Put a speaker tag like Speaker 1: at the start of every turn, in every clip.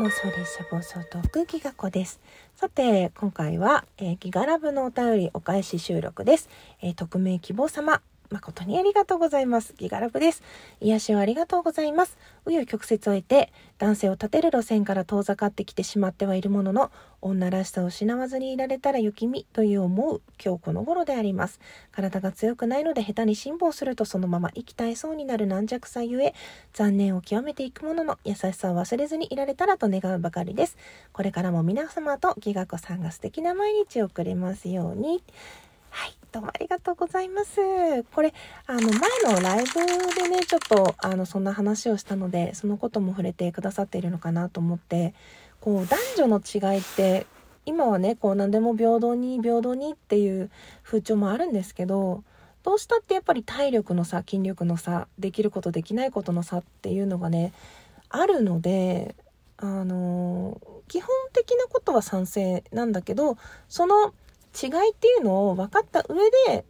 Speaker 1: 妄想列車暴走トークギガ子です。さて、今回は、えー、ギガラブのお便りお返し収録です。えー、匿名希望様、誠にありがとうございます。ギガラブです。癒しをありがとうございます。紆余曲折を得て、男性を立てる路線から遠ざかってきてしまってはいるものの、女らしさを失わずにいられたら雪見という思う今日この頃であります。体が強くないので下手に辛抱するとそのまま生き絶えそうになる軟弱さゆえ、残念を極めていくものの優しさを忘れずにいられたらと願うばかりです。これからも皆様とギガ子さんが素敵な毎日を送れますように。はい。どうもありがとうございます。これ、あの、前のライブでね、ちょっと、あの、そんな話をしたので、そのことも触れてくださっているのかなと思って、こう、男女の違いって、今はね、こう、何でも平等に、平等にっていう風潮もあるんですけど、どうしたってやっぱり体力の差、筋力の差、できることできないことの差っていうのがね、あるので、あの、基本的なことは賛成なんだけど、その違いっていうのを分かった上で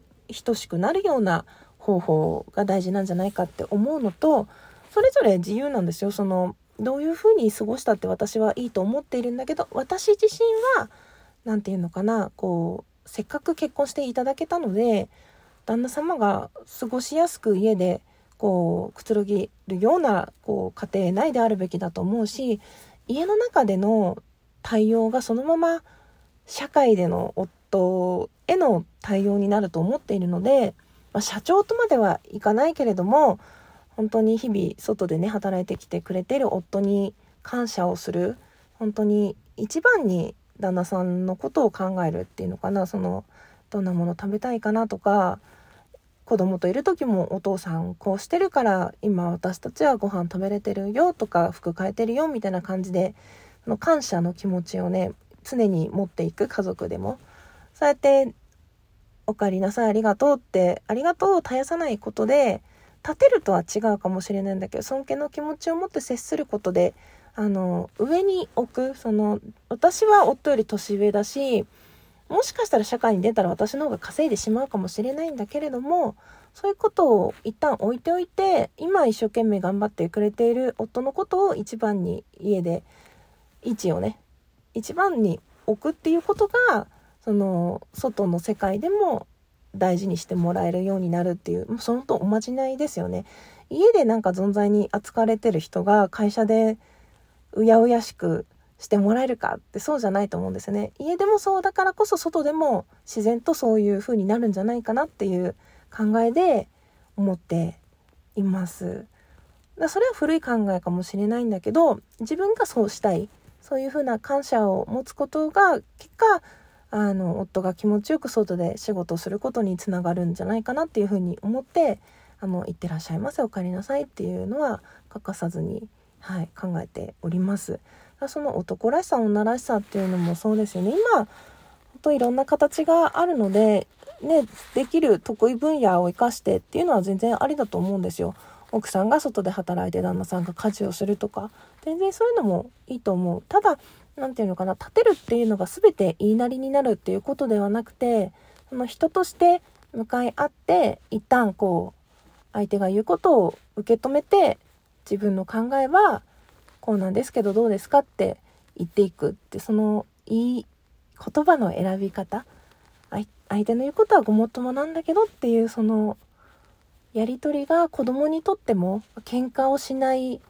Speaker 1: 等しくなるような方法が大事なんじゃないかって思うのとそれぞれ自由なんですよ。そのどういうふうに過ごしたって私はいいと思っているんだけど私自身は何て言うのかなこうせっかく結婚していただけたので旦那様が過ごしやすく家でこうくつろぎるようなこう家庭内であるべきだと思うし家の中での対応がそのまま社会での夫への対応になると思っているので、まあ、社長とまではいかないけれども本当に日々外でね働いてきてくれてる夫に感謝をする本当に一番に旦那さんのことを考えるっていうのかなそのどんなもの食べたいかなとか子供といる時もお父さんこうしてるから今私たちはご飯食べれてるよとか服変えてるよみたいな感じでその感謝の気持ちをね常に持っていく家族でもそうやってお帰りなさいありがとうってありがとうを絶やさないことで立てるとは違うかもしれないんだけど尊敬の気持ちを持って接することであの上に置くその私は夫より年上だしもしかしたら社会に出たら私の方が稼いでしまうかもしれないんだけれどもそういうことを一旦置いておいて今一生懸命頑張ってくれている夫のことを一番に家で位置をね一番に置くっていうことがその外の世界でも大事にしてもらえるようになるっていうそのとおまじないですよね。家でなんか存在に扱われてる人が会社でうやうやしくしてもらえるかってそうじゃないと思うんですよね。家でもそうだからこそ外でも自然とそういう風になるんじゃないかなっていう考えで思っています。だそれは古い考えかもしれないんだけど自分がそうしたいそういう風な感謝を持つことが結果あの夫が気持ちよく外で仕事をすることにつながるんじゃないかなっていうふうに思ってあの行ってらっしゃいませお帰りなさいっていうのは欠かさずに、はい、考えております。その男らしさ女らしさっていうのもそうですよね今本当いろんな形があるので、ね、できる得意分野を生かしてっていうのは全然ありだと思うんですよ。奥さんが外で働いて旦那さんが家事をするとか全然そういうのもいいと思うただ何て言うのかな立てるっていうのが全て言いなりになるっていうことではなくてその人として向かい合って一旦こう相手が言うことを受け止めて自分の考えはこうなんですけどどうですかって言っていくってそのいい言葉の選び方相手の言うことはごもっともなんだけどっていうそのやり取りが子供にとっても喧嘩をしない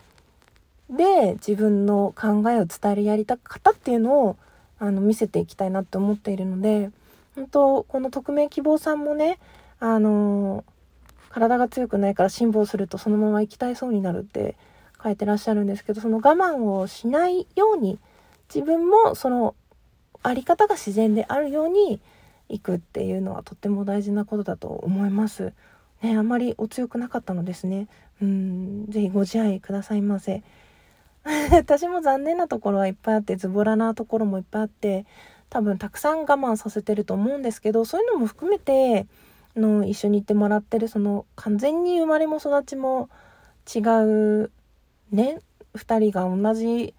Speaker 1: で自分の考えを伝えるやり方っていうのをあの見せていきたいなって思っているので本当この匿名希望さんもねあの体が強くないから辛抱するとそのまま行きたいそうになるって書いてらっしゃるんですけどその我慢をしないように自分もそのあり方が自然であるように行くっていうのはとっても大事なことだと思います。ね、あまりお強くなかったのですね。うん、ぜひご自愛くださいませ。私も残念なところはいっぱいあってズボラなところもいっぱいあって多分たくさん我慢させてると思うんですけどそういうのも含めての一緒に行ってもらってるその完全に生まれも育ちも違うね2人が同じ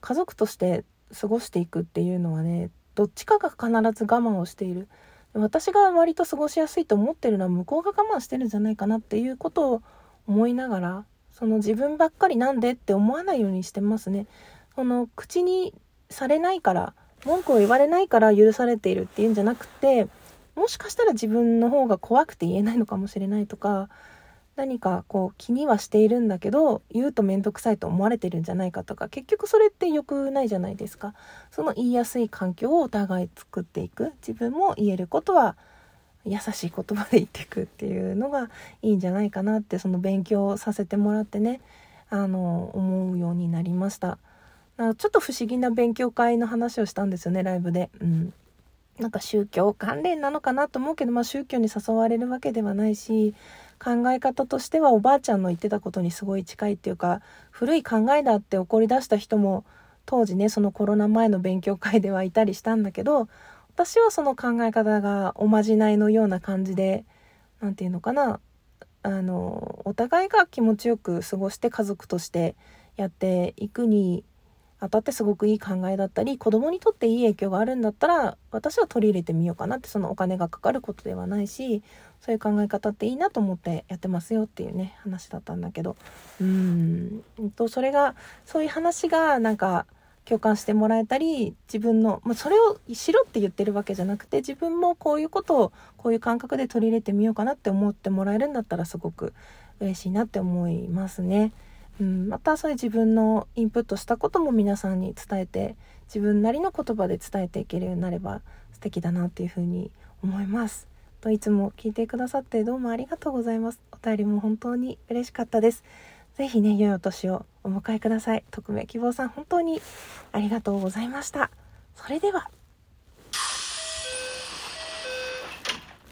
Speaker 1: 家族として過ごしていくっていうのはねどっちかが必ず我慢をしている。私が割と過ごしやすいと思ってるのは向こうが我慢してるんじゃないかなっていうことを思いながらその自分ばっかりなんでって思わないようにしてますね。その口にされないから文句を言われないから許されているっていうんじゃなくてもしかしたら自分の方が怖くて言えないのかもしれないとか何かこう気にはしているんだけど言うと面倒くさいと思われてるんじゃないかとか結局それって良くないじゃないですかその言いやすい環境をお互い作っていく自分も言えることは優しい言葉で言っていくっていうのがいいんじゃないかなってその勉強させてもらってねあの思うようになりました。なんかちょっと不思議な勉強会の話をしたんですよねライブで。うん。なんか宗教関連なのかなと思うけど、まあ、宗教に誘われるわけではないし考え方としてはおばあちゃんの言ってたことにすごい近いっていうか古い考えだって怒り出した人も当時ねそのコロナ前の勉強会ではいたりしたんだけど私はその考え方がおまじないのような感じで何て言うのかな。あのお互いが気持ちよく過ごして家族としてやっていくに当たってすごくいい考えだったり子供にとっていい影響があるんだったら私は取り入れてみようかなってそのお金がかかることではないしそういう考え方っていいなと思ってやってますよっていうね話だったんだけど。うん。とそれがそういう話がなんか共感してもらえたり自分の、まあ、それをしろって言ってるわけじゃなくて自分もこういうことをこういう感覚で取り入れてみようかなって思ってもらえるんだったらすごく嬉しいなって思いますね。うん、またそういう自分のインプットしたことも皆さんに伝えて自分なりの言葉で伝えていけるようになれば素敵だなっていうふうに思います。といつも聞いてくださってどうもありがとうございます。お便りも本当に嬉しかったです。ぜひね、良いお年をお迎えください。匿名希望さん本当にありがとうございました。それでは。